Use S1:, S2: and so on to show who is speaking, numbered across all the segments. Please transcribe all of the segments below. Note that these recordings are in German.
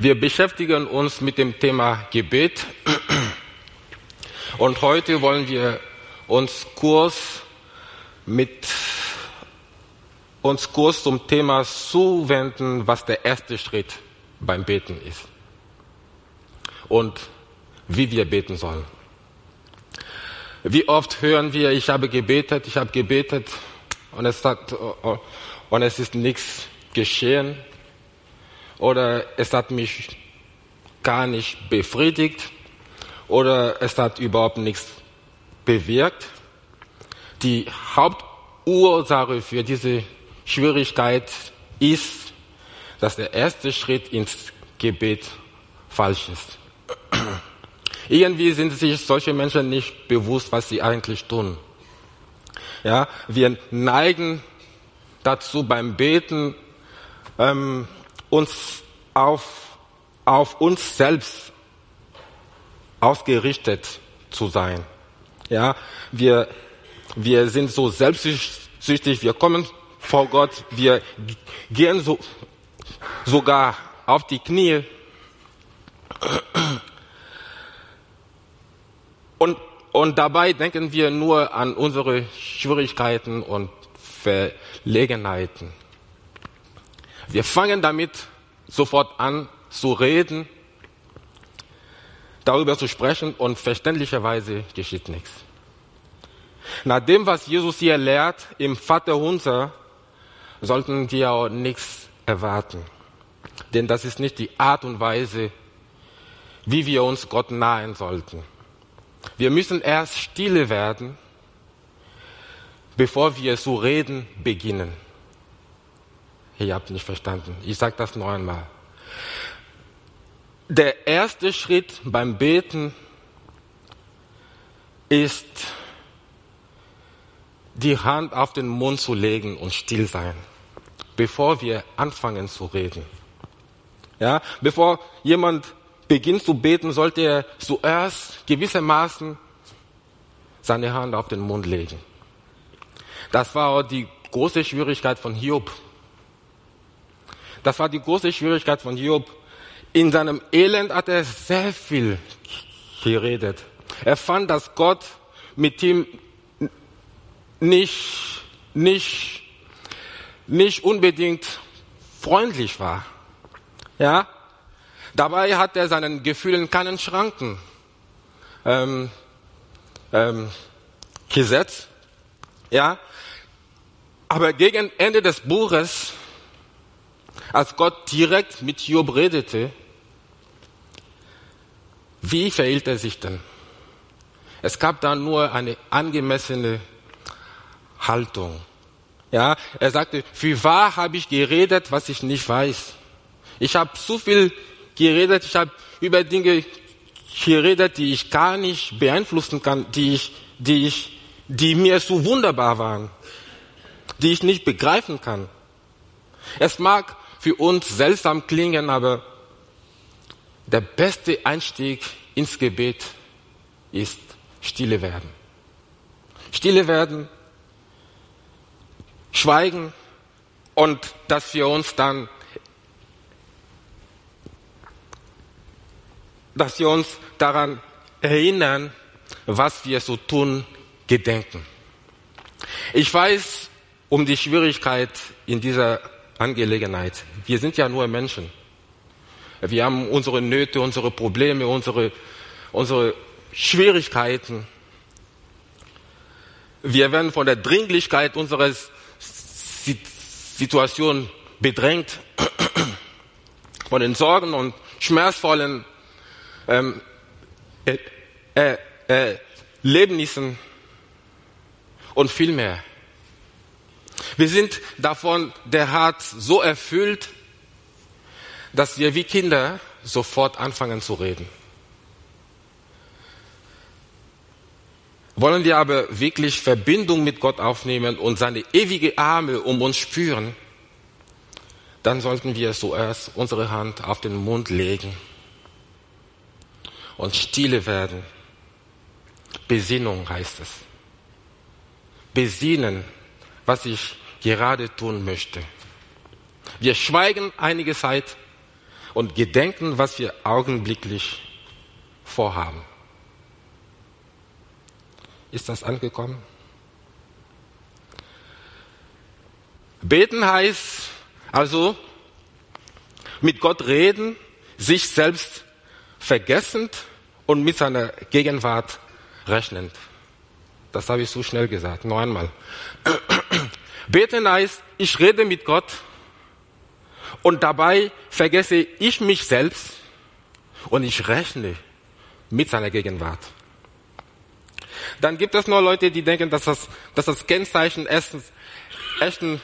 S1: Wir beschäftigen uns mit dem Thema Gebet. Und heute wollen wir uns kurz mit uns kurz zum Thema zuwenden, was der erste Schritt beim Beten ist. Und wie wir beten sollen. Wie oft hören wir, ich habe gebetet, ich habe gebetet und es, hat, und es ist nichts geschehen oder es hat mich gar nicht befriedigt oder es hat überhaupt nichts bewirkt. Die Hauptursache für diese Schwierigkeit ist, dass der erste Schritt ins Gebet falsch ist. Irgendwie sind sich solche Menschen nicht bewusst, was sie eigentlich tun. Ja, wir neigen dazu beim Beten ähm, uns auf, auf uns selbst ausgerichtet zu sein. Ja, wir, wir sind so selbstsüchtig, wir kommen vor Gott, wir gehen so, sogar auf die Knie. Und, und dabei denken wir nur an unsere Schwierigkeiten und Verlegenheiten. Wir fangen damit sofort an zu reden, darüber zu sprechen und verständlicherweise geschieht nichts. Nach dem, was Jesus hier lehrt im Vaterunser, sollten wir auch nichts erwarten. Denn das ist nicht die Art und Weise, wie wir uns Gott nahen sollten. Wir müssen erst stille werden, bevor wir zu reden beginnen. Ihr habt nicht verstanden. Ich sage das noch einmal. Der erste Schritt beim Beten ist, die Hand auf den Mund zu legen und still sein, bevor wir anfangen zu reden. Ja, bevor jemand beginnt zu beten, sollte er zuerst gewissermaßen seine Hand auf den Mund legen. Das war die große Schwierigkeit von Hiob. Das war die große Schwierigkeit von Hiob. In seinem Elend hat er sehr viel geredet. Er fand, dass Gott mit ihm nicht, nicht, nicht unbedingt freundlich war. Ja? Dabei hat er seinen Gefühlen keinen Schranken ähm, ähm, gesetzt. Ja? Aber gegen Ende des Buches als Gott direkt mit Job redete, wie verhielt er sich denn? Es gab da nur eine angemessene Haltung. Ja, er sagte, für wahr habe ich geredet, was ich nicht weiß. Ich habe so viel geredet, ich habe über Dinge geredet, die ich gar nicht beeinflussen kann, die ich, die ich, die mir so wunderbar waren, die ich nicht begreifen kann. Es mag für uns seltsam klingen, aber der beste Einstieg ins Gebet ist stille werden. Stille werden, schweigen und dass wir uns dann, dass wir uns daran erinnern, was wir so tun, gedenken. Ich weiß um die Schwierigkeit in dieser Angelegenheit. Wir sind ja nur Menschen. Wir haben unsere Nöte, unsere Probleme, unsere, unsere Schwierigkeiten. Wir werden von der Dringlichkeit unserer Situation bedrängt, von den Sorgen und schmerzvollen ähm, äh, äh, äh, Lebnissen und viel mehr. Wir sind davon der Hart so erfüllt, dass wir wie Kinder sofort anfangen zu reden. Wollen wir aber wirklich Verbindung mit Gott aufnehmen und seine ewige Arme um uns spüren, dann sollten wir zuerst unsere Hand auf den Mund legen und stille werden. Besinnung heißt es. Besinnen was ich gerade tun möchte. Wir schweigen einige Zeit und gedenken, was wir augenblicklich vorhaben. Ist das angekommen? Beten heißt also mit Gott reden, sich selbst vergessend und mit seiner Gegenwart rechnend. Das habe ich so schnell gesagt, noch einmal. Beten heißt, ich rede mit Gott und dabei vergesse ich mich selbst und ich rechne mit seiner Gegenwart. Dann gibt es noch Leute, die denken, dass das, dass das Kennzeichen erstens, echten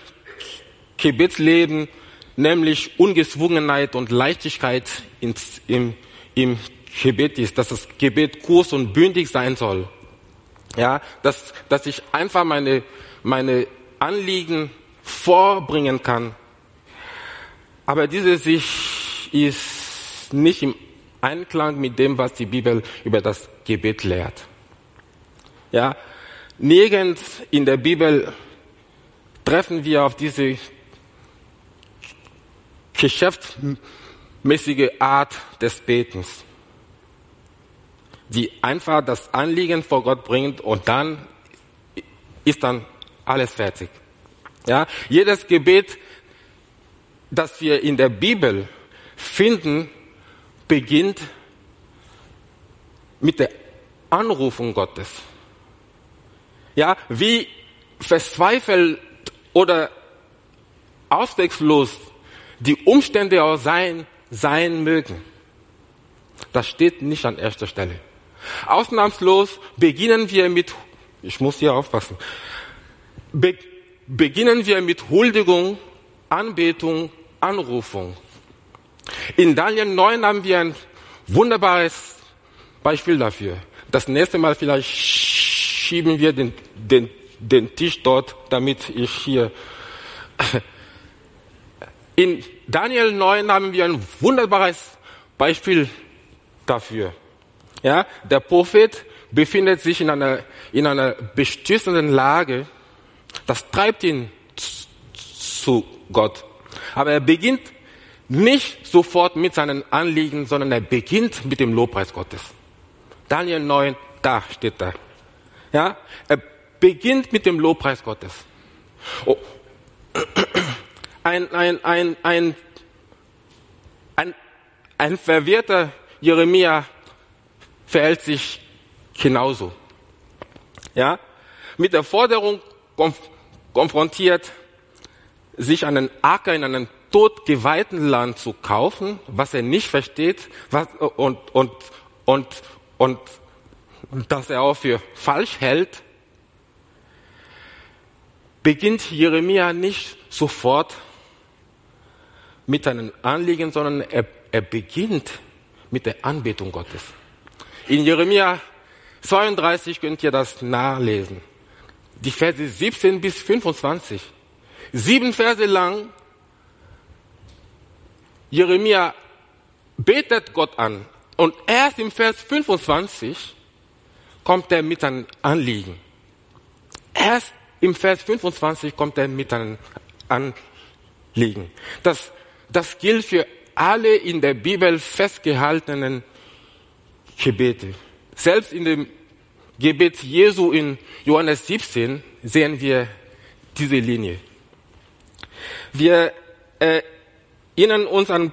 S1: Gebetsleben, nämlich Ungezwungenheit und Leichtigkeit ins, im, im Gebet ist, dass das Gebet kurz und bündig sein soll. Ja, dass, dass ich einfach meine, meine Anliegen vorbringen kann. Aber diese Sicht ist nicht im Einklang mit dem, was die Bibel über das Gebet lehrt. Ja, nirgends in der Bibel treffen wir auf diese geschäftsmäßige Art des Betens, die einfach das Anliegen vor Gott bringt und dann ist dann alles fertig. Ja, jedes Gebet, das wir in der Bibel finden, beginnt mit der Anrufung Gottes. Ja, wie verzweifelt oder ausweglos die Umstände auch sein, sein mögen. Das steht nicht an erster Stelle. Ausnahmslos beginnen wir mit, ich muss hier aufpassen, be, beginnen wir mit Huldigung, Anbetung, Anrufung. In Daniel 9 haben wir ein wunderbares Beispiel dafür. Das nächste Mal vielleicht schieben wir den, den, den Tisch dort, damit ich hier in Daniel 9 haben wir ein wunderbares Beispiel dafür. Ja, der Prophet befindet sich in einer, in einer bestürzenden Lage. Das treibt ihn zu Gott. Aber er beginnt nicht sofort mit seinen Anliegen, sondern er beginnt mit dem Lobpreis Gottes. Daniel 9, da steht er. Ja, er beginnt mit dem Lobpreis Gottes. Oh ein, ein, ein, ein, ein, ein verwirrter Jeremia verhält sich genauso. Ja, mit der Forderung konf konfrontiert, sich einen Acker in einem totgeweihten Land zu kaufen, was er nicht versteht, was, und, und, und, und, das er auch für falsch hält, beginnt Jeremia nicht sofort mit einem Anliegen, sondern er, er beginnt mit der Anbetung Gottes. In Jeremia 32 könnt ihr das nachlesen. Die Verse 17 bis 25. Sieben Verse lang. Jeremia betet Gott an. Und erst im Vers 25 kommt er mit einem Anliegen. Erst im Vers 25 kommt er mit einem Anliegen. Das das gilt für alle in der Bibel festgehaltenen Gebete. Selbst in dem Gebet Jesu in Johannes 17 sehen wir diese Linie. Wir erinnern uns an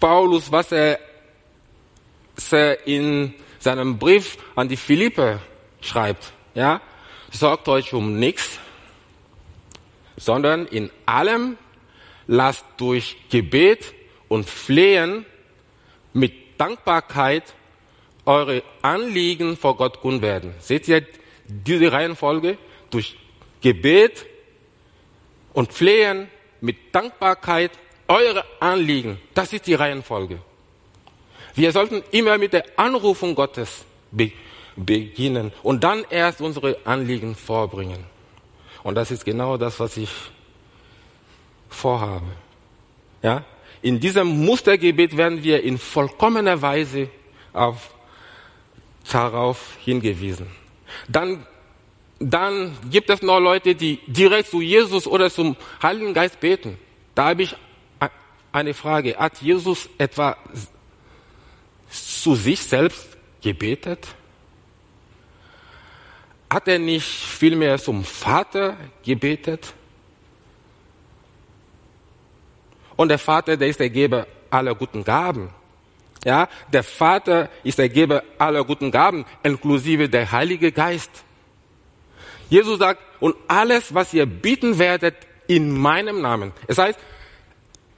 S1: Paulus, was er in seinem Brief an die Philippe schreibt. Ja, sorgt euch um nichts, sondern in allem lasst durch Gebet und Flehen mit Dankbarkeit eure Anliegen vor Gott kund werden. Seht ihr diese Reihenfolge? Durch Gebet und Flehen mit Dankbarkeit eure Anliegen. Das ist die Reihenfolge. Wir sollten immer mit der Anrufung Gottes be beginnen und dann erst unsere Anliegen vorbringen. Und das ist genau das, was ich vorhabe. Ja? In diesem Mustergebet werden wir in vollkommener Weise auf, darauf hingewiesen. Dann, dann gibt es noch Leute, die direkt zu Jesus oder zum Heiligen Geist beten. Da habe ich eine Frage. Hat Jesus etwa zu sich selbst gebetet? Hat er nicht vielmehr zum Vater gebetet? Und der Vater, der ist der Geber aller guten Gaben. Ja, der Vater ist der Geber aller guten Gaben, inklusive der Heilige Geist. Jesus sagt, und alles, was ihr bieten werdet in meinem Namen. Es heißt,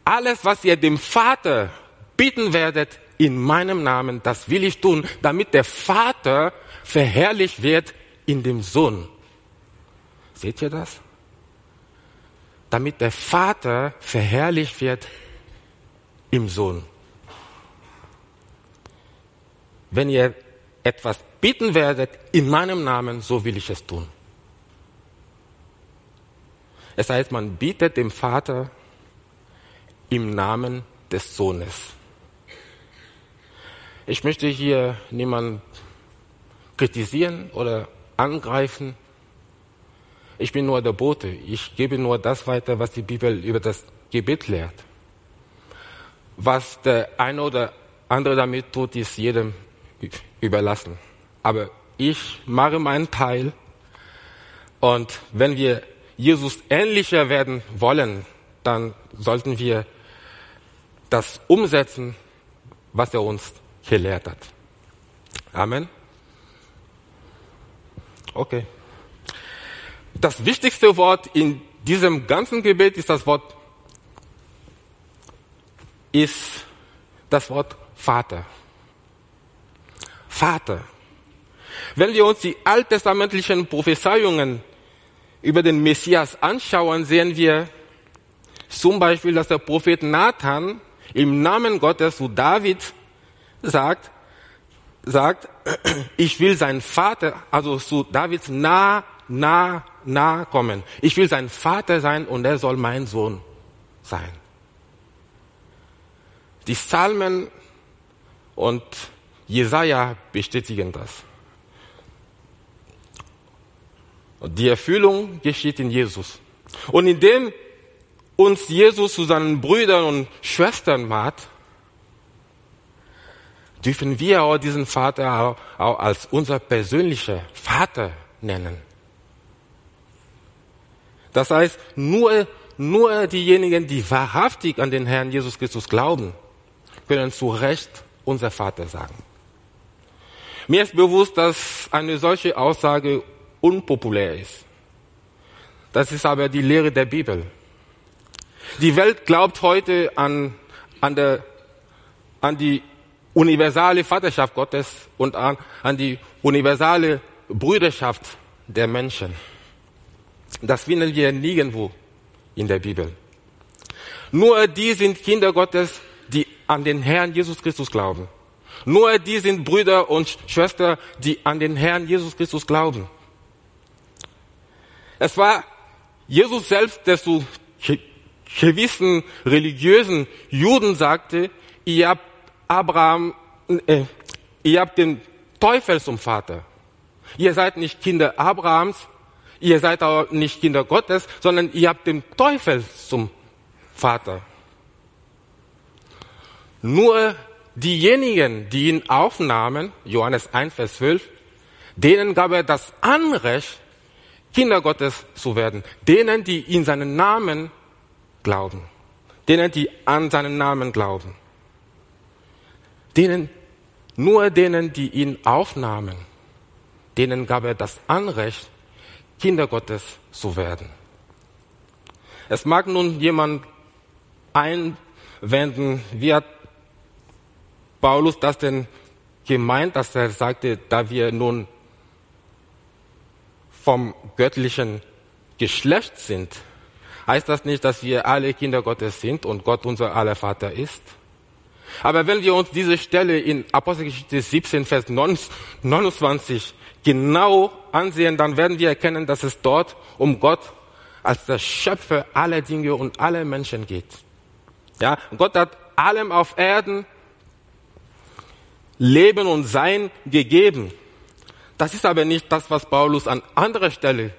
S1: alles, was ihr dem Vater bieten werdet in meinem Namen, das will ich tun, damit der Vater verherrlicht wird in dem Sohn. Seht ihr das? Damit der Vater verherrlicht wird im Sohn. Wenn ihr etwas bitten werdet in meinem Namen, so will ich es tun. Es heißt, man bietet dem Vater im Namen des Sohnes. Ich möchte hier niemanden kritisieren oder angreifen. Ich bin nur der Bote. Ich gebe nur das weiter, was die Bibel über das Gebet lehrt. Was der eine oder andere damit tut, ist jedem überlassen. Aber ich mache meinen Teil. Und wenn wir Jesus ähnlicher werden wollen, dann sollten wir das umsetzen, was er uns gelehrt hat. Amen. Okay. Das wichtigste Wort in diesem ganzen Gebet ist das Wort ist das Wort Vater. Vater. Wenn wir uns die alttestamentlichen Prophezeiungen über den Messias anschauen, sehen wir zum Beispiel, dass der Prophet Nathan im Namen Gottes zu David sagt, sagt, ich will sein Vater, also zu Davids nah, nah, nah kommen. Ich will sein Vater sein und er soll mein Sohn sein. Die Psalmen und Jesaja bestätigen das. Die Erfüllung geschieht in Jesus. Und indem uns Jesus zu seinen Brüdern und Schwestern macht, dürfen wir auch diesen Vater auch, als unser persönlicher Vater nennen. Das heißt, nur, nur diejenigen, die wahrhaftig an den Herrn Jesus Christus glauben, können zu Recht unser Vater sagen. Mir ist bewusst, dass eine solche Aussage unpopulär ist. Das ist aber die Lehre der Bibel. Die Welt glaubt heute an, an, der, an die universale Vaterschaft Gottes und an, an die universale Brüderschaft der Menschen. Das finden wir nirgendwo in der Bibel. Nur die sind Kinder Gottes, die an den Herrn Jesus Christus glauben. Nur die sind Brüder und Schwestern, die an den Herrn Jesus Christus glauben. Es war Jesus selbst, der zu gewissen religiösen Juden sagte, ihr habt Abraham, äh, ihr habt den Teufel zum Vater. Ihr seid nicht Kinder Abrahams, ihr seid auch nicht Kinder Gottes, sondern ihr habt den Teufel zum Vater. Nur diejenigen, die ihn aufnahmen, Johannes 1, Vers 12, denen gab er das Anrecht, Kinder Gottes zu werden. Denen, die in seinen Namen glauben. Denen, die an seinen Namen glauben. Denen, nur denen, die ihn aufnahmen, denen gab er das Anrecht, Kinder Gottes zu werden. Es mag nun jemand einwenden, wie hat Paulus das denn gemeint, dass er sagte, da wir nun vom göttlichen Geschlecht sind, heißt das nicht, dass wir alle Kinder Gottes sind und Gott unser aller Vater ist? Aber wenn wir uns diese Stelle in Apostelgeschichte 17, Vers 29 genau ansehen, dann werden wir erkennen, dass es dort um Gott als der Schöpfer aller Dinge und aller Menschen geht. Ja, Gott hat allem auf Erden Leben und Sein gegeben. Das ist aber nicht das, was Paulus an anderer Stelle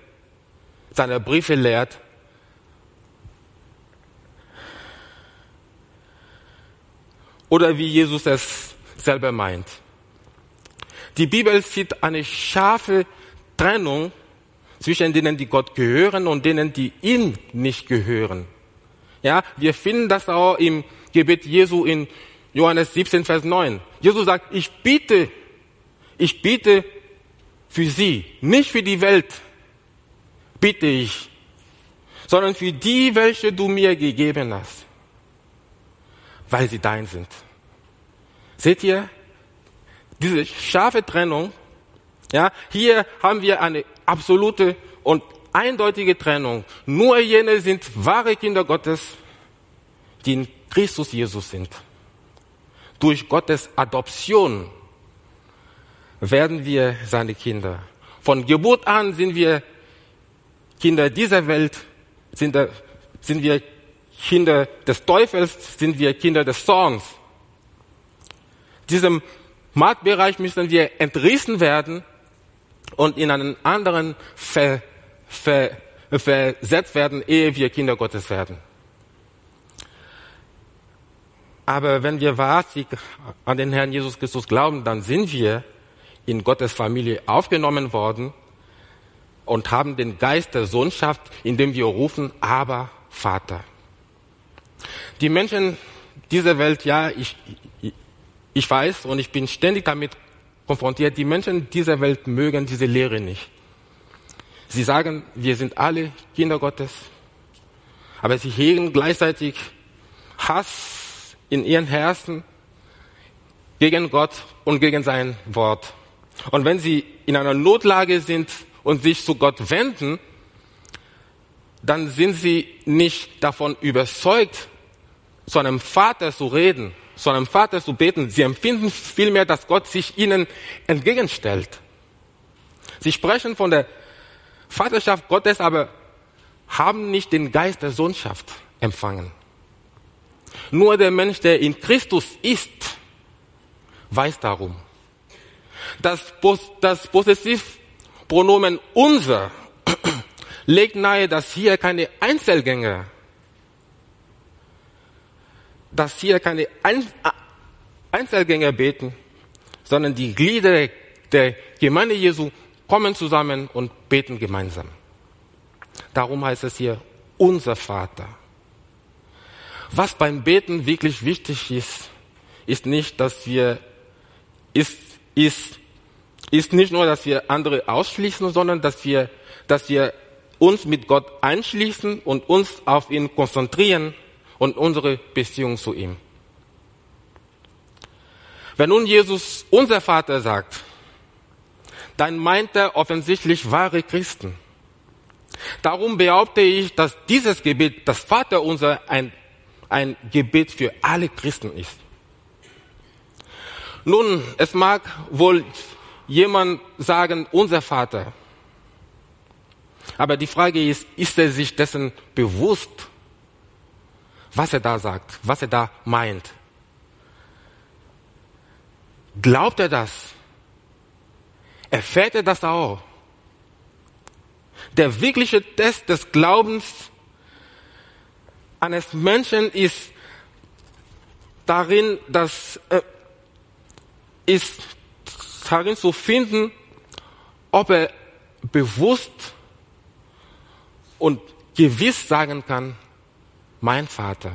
S1: seiner Briefe lehrt. oder wie Jesus es selber meint. Die Bibel sieht eine scharfe Trennung zwischen denen, die Gott gehören und denen, die ihm nicht gehören. Ja, wir finden das auch im Gebet Jesu in Johannes 17, Vers 9. Jesus sagt, ich biete, ich biete für sie, nicht für die Welt, bitte ich, sondern für die, welche du mir gegeben hast, weil sie dein sind. Seht ihr, diese scharfe Trennung, ja, hier haben wir eine absolute und eindeutige Trennung. Nur jene sind wahre Kinder Gottes, die in Christus Jesus sind. Durch Gottes Adoption werden wir seine Kinder. Von Geburt an sind wir Kinder dieser Welt, sind, sind wir Kinder des Teufels, sind wir Kinder des Zorns. Diesem Marktbereich müssen wir entrissen werden und in einen anderen ver, ver, versetzt werden, ehe wir Kinder Gottes werden. Aber wenn wir wahrhaftig an den Herrn Jesus Christus glauben, dann sind wir in Gottes Familie aufgenommen worden und haben den Geist der Sohnschaft, in dem wir rufen, aber Vater. Die Menschen dieser Welt, ja, ich, ich weiß und ich bin ständig damit konfrontiert, die Menschen dieser Welt mögen diese Lehre nicht. Sie sagen, wir sind alle Kinder Gottes, aber sie hegen gleichzeitig Hass in ihren Herzen gegen Gott und gegen sein Wort. Und wenn sie in einer Notlage sind und sich zu Gott wenden, dann sind sie nicht davon überzeugt, zu einem Vater zu reden, zu einem Vater zu beten. Sie empfinden vielmehr, dass Gott sich ihnen entgegenstellt. Sie sprechen von der Vaterschaft Gottes, aber haben nicht den Geist der Sohnschaft empfangen. Nur der Mensch, der in Christus ist, weiß darum. Das, das Possessivpronomen unser legt nahe, dass hier keine Einzelgänger, dass hier keine Einzelgänger beten, sondern die Glieder der Gemeinde Jesu kommen zusammen und beten gemeinsam. Darum heißt es hier unser Vater. Was beim Beten wirklich wichtig ist, ist nicht, dass wir, ist, ist, ist nicht nur, dass wir andere ausschließen, sondern dass wir, dass wir uns mit Gott einschließen und uns auf ihn konzentrieren und unsere Beziehung zu ihm. Wenn nun Jesus unser Vater sagt, dann meint er offensichtlich wahre Christen. Darum behaupte ich, dass dieses Gebet, das Vater unser, ein ein Gebet für alle Christen ist. Nun, es mag wohl jemand sagen, unser Vater. Aber die Frage ist, ist er sich dessen bewusst, was er da sagt, was er da meint? Glaubt er das? Erfährt er das auch? Der wirkliche Test des Glaubens eines Menschen ist darin, dass äh, ist darin zu finden, ob er bewusst und gewiss sagen kann, mein Vater,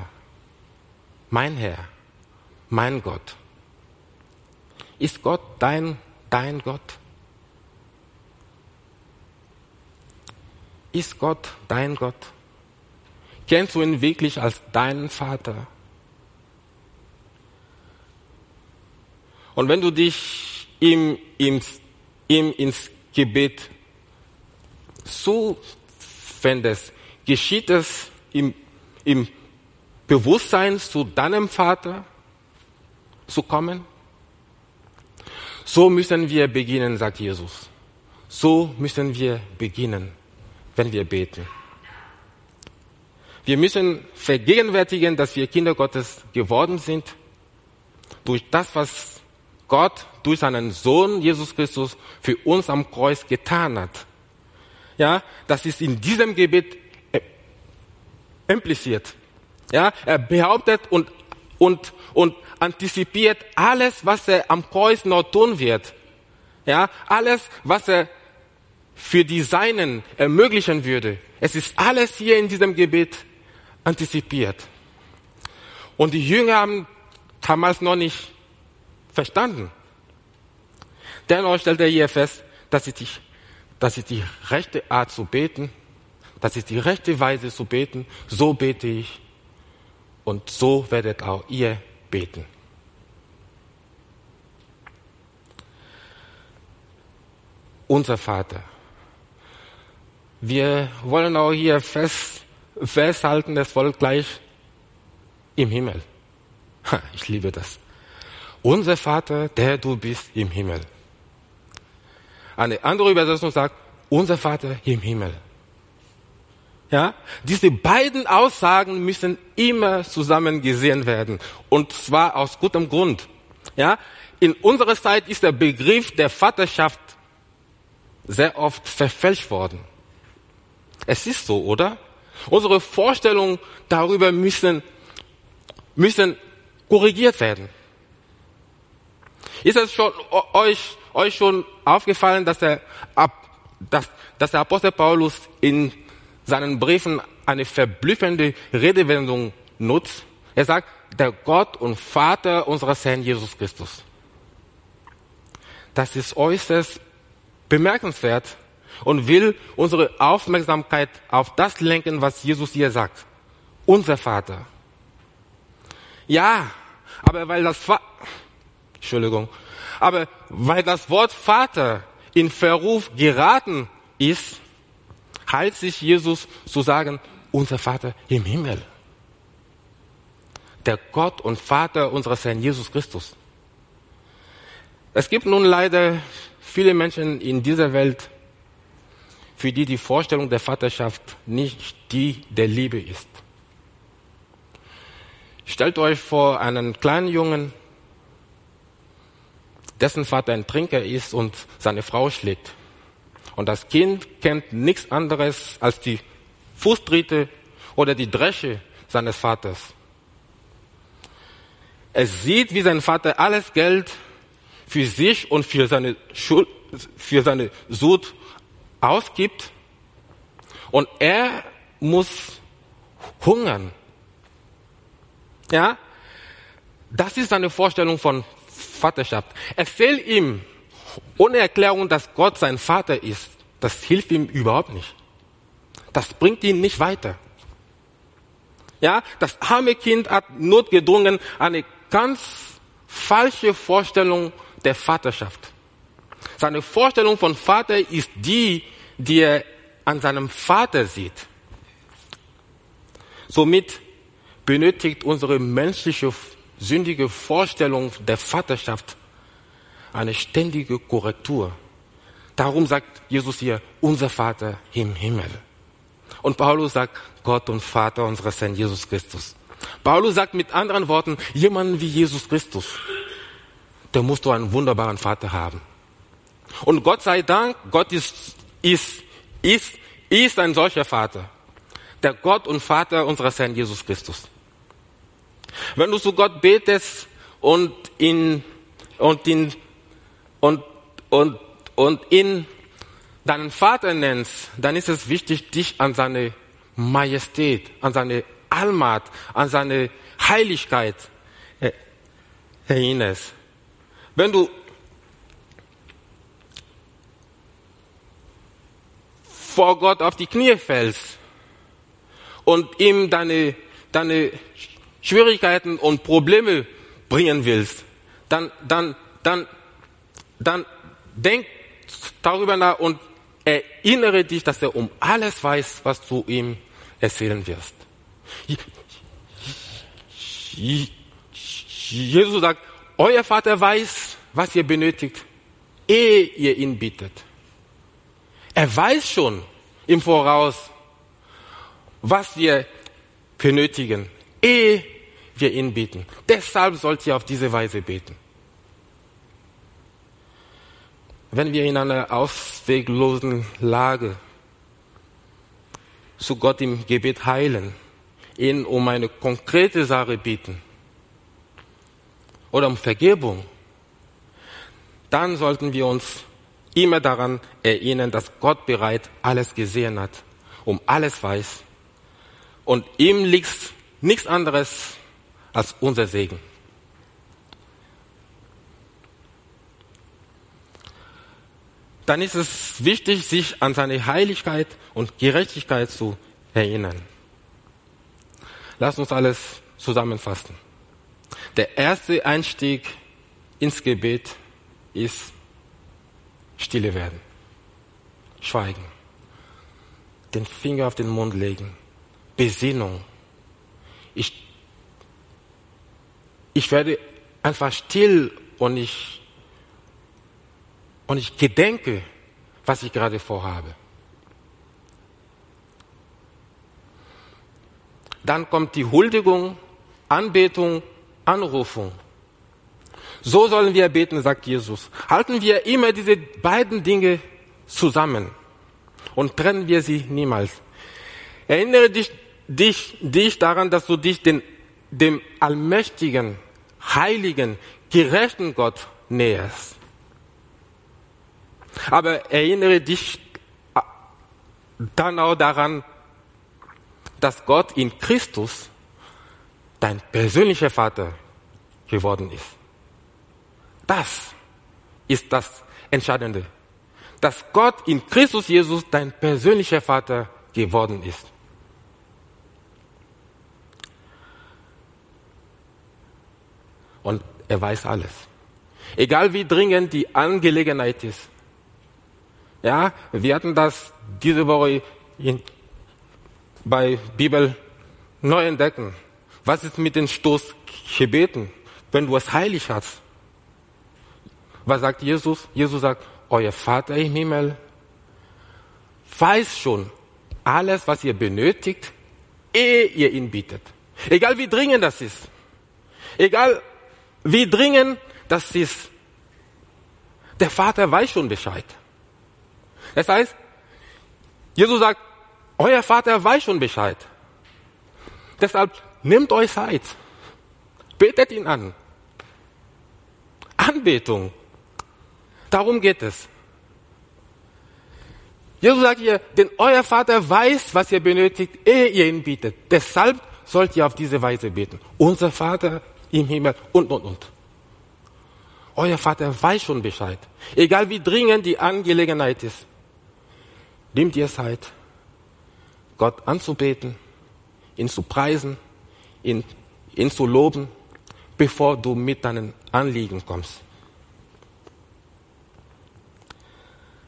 S1: mein Herr, mein Gott. Ist Gott dein, dein Gott? Ist Gott dein Gott? Kennst du ihn wirklich als deinen Vater? Und wenn du dich ihm, ihm, ihm ins Gebet zuwendest, geschieht es im, im Bewusstsein zu deinem Vater zu kommen? So müssen wir beginnen, sagt Jesus. So müssen wir beginnen, wenn wir beten. Wir müssen vergegenwärtigen, dass wir Kinder Gottes geworden sind durch das, was Gott durch seinen Sohn Jesus Christus für uns am Kreuz getan hat. Ja, das ist in diesem Gebet äh, impliziert. Ja, er behauptet und und, und antizipiert alles, was er am Kreuz noch tun wird. Ja, alles, was er für die Seinen ermöglichen würde. Es ist alles hier in diesem Gebet antizipiert. Und die Jünger haben damals noch nicht verstanden. Dennoch stellt er hier fest, dass es die, dass es die rechte Art zu beten, dass es die rechte Weise zu beten, so bete ich und so werdet auch ihr beten. Unser Vater. Wir wollen auch hier fest, festhalten, das Volk gleich im Himmel. Ich liebe das. Unser Vater, der du bist im Himmel. Eine andere Übersetzung sagt, unser Vater im Himmel. Ja, diese beiden Aussagen müssen immer zusammen gesehen werden. Und zwar aus gutem Grund. Ja, in unserer Zeit ist der Begriff der Vaterschaft sehr oft verfälscht worden. Es ist so, oder? Unsere Vorstellungen darüber müssen, müssen korrigiert werden. Ist es schon euch, euch schon aufgefallen, dass der, dass, dass der Apostel Paulus in seinen Briefen eine verblüffende Redewendung nutzt? Er sagt, der Gott und Vater unseres Herrn Jesus Christus. Das ist äußerst bemerkenswert und will unsere Aufmerksamkeit auf das lenken, was Jesus hier sagt. Unser Vater. Ja, aber weil das Va Entschuldigung, aber weil das Wort Vater in Verruf geraten ist, heilt sich Jesus zu sagen, unser Vater im Himmel. Der Gott und Vater unseres Herrn Jesus Christus. Es gibt nun leider viele Menschen in dieser Welt, für die die Vorstellung der Vaterschaft nicht die der Liebe ist. Stellt euch vor einen kleinen Jungen, dessen Vater ein Trinker ist und seine Frau schlägt. Und das Kind kennt nichts anderes als die Fußtritte oder die Dresche seines Vaters. Es sieht, wie sein Vater alles Geld für sich und für seine Schuld, für seine Sud ausgibt und er muss hungern. Ja? Das ist eine Vorstellung von Vaterschaft. Erzähl ihm ohne Erklärung, dass Gott sein Vater ist. Das hilft ihm überhaupt nicht. Das bringt ihn nicht weiter. Ja, das arme Kind hat notgedrungen eine ganz falsche Vorstellung der Vaterschaft. Seine Vorstellung von Vater ist die, die er an seinem Vater sieht. Somit benötigt unsere menschliche, sündige Vorstellung der Vaterschaft eine ständige Korrektur. Darum sagt Jesus hier, unser Vater im Himmel. Und Paulus sagt, Gott und Vater unseres Herrn Jesus Christus. Paulus sagt mit anderen Worten, jemanden wie Jesus Christus, der musst du einen wunderbaren Vater haben. Und Gott sei Dank, Gott ist ist, ist, ist ein solcher Vater. Der Gott und Vater unseres Herrn Jesus Christus. Wenn du zu Gott betest und ihn, und ihn, und, und, und ihn deinen Vater nennst, dann ist es wichtig, dich an seine Majestät, an seine Allmacht, an seine Heiligkeit erinnerst. Wenn du vor Gott auf die Knie fällst und ihm deine, deine Schwierigkeiten und Probleme bringen willst, dann, dann, dann, dann denk darüber nach und erinnere dich, dass er um alles weiß, was du ihm erzählen wirst. Jesus sagt, euer Vater weiß, was ihr benötigt, ehe ihr ihn bittet. Er weiß schon im Voraus, was wir benötigen, ehe wir ihn beten. Deshalb sollt ihr auf diese Weise beten. Wenn wir in einer ausweglosen Lage zu Gott im Gebet heilen, ihn um eine konkrete Sache bitten, oder um Vergebung, dann sollten wir uns immer daran erinnern, dass Gott bereit alles gesehen hat, um alles weiß. Und ihm liegt nichts anderes als unser Segen. Dann ist es wichtig, sich an seine Heiligkeit und Gerechtigkeit zu erinnern. Lass uns alles zusammenfassen. Der erste Einstieg ins Gebet ist stille werden, schweigen, den Finger auf den Mund legen, Besinnung. Ich, ich werde einfach still und ich, und ich gedenke, was ich gerade vorhabe. Dann kommt die Huldigung, Anbetung, Anrufung. So sollen wir beten, sagt Jesus. Halten wir immer diese beiden Dinge zusammen und trennen wir sie niemals. Erinnere dich, dich, dich daran, dass du dich den, dem allmächtigen, heiligen, gerechten Gott näherst. Aber erinnere dich dann auch daran, dass Gott in Christus dein persönlicher Vater geworden ist. Das ist das Entscheidende. Dass Gott in Christus Jesus dein persönlicher Vater geworden ist. Und er weiß alles. Egal wie dringend die Angelegenheit ist. Ja, wir hatten das diese Woche in, bei Bibel neu entdecken. Was ist mit den Stoßgebeten, wenn du es heilig hast? Was sagt Jesus? Jesus sagt, euer Vater im Himmel weiß schon alles, was ihr benötigt, ehe ihr ihn bittet. Egal wie dringend das ist. Egal wie dringend das ist. Der Vater weiß schon Bescheid. Das heißt, Jesus sagt, euer Vater weiß schon Bescheid. Deshalb nehmt euch Zeit. Betet ihn an. Anbetung. Darum geht es. Jesus sagt hier, denn euer Vater weiß, was ihr benötigt, ehe ihr ihn bietet. Deshalb sollt ihr auf diese Weise beten. Unser Vater im Himmel und, und, und. Euer Vater weiß schon Bescheid. Egal wie dringend die Angelegenheit ist. Nehmt ihr Zeit, Gott anzubeten, ihn zu preisen, ihn, ihn zu loben, bevor du mit deinen Anliegen kommst.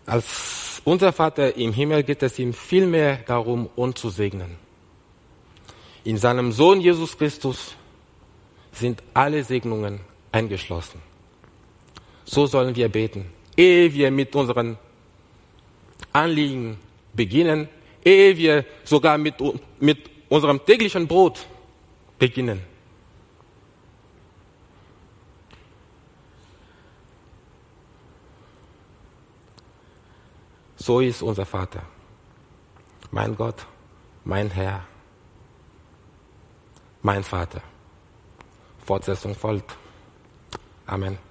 S1: Als unser Vater im Himmel geht es ihm vielmehr darum, uns zu segnen. In seinem Sohn Jesus Christus sind alle Segnungen eingeschlossen. So sollen wir beten, ehe wir mit unseren Anliegen beginnen, ehe wir sogar mit, mit unserem täglichen Brot beginnen. So ist unser Vater, mein Gott, mein Herr, mein Vater. Fortsetzung folgt. Amen.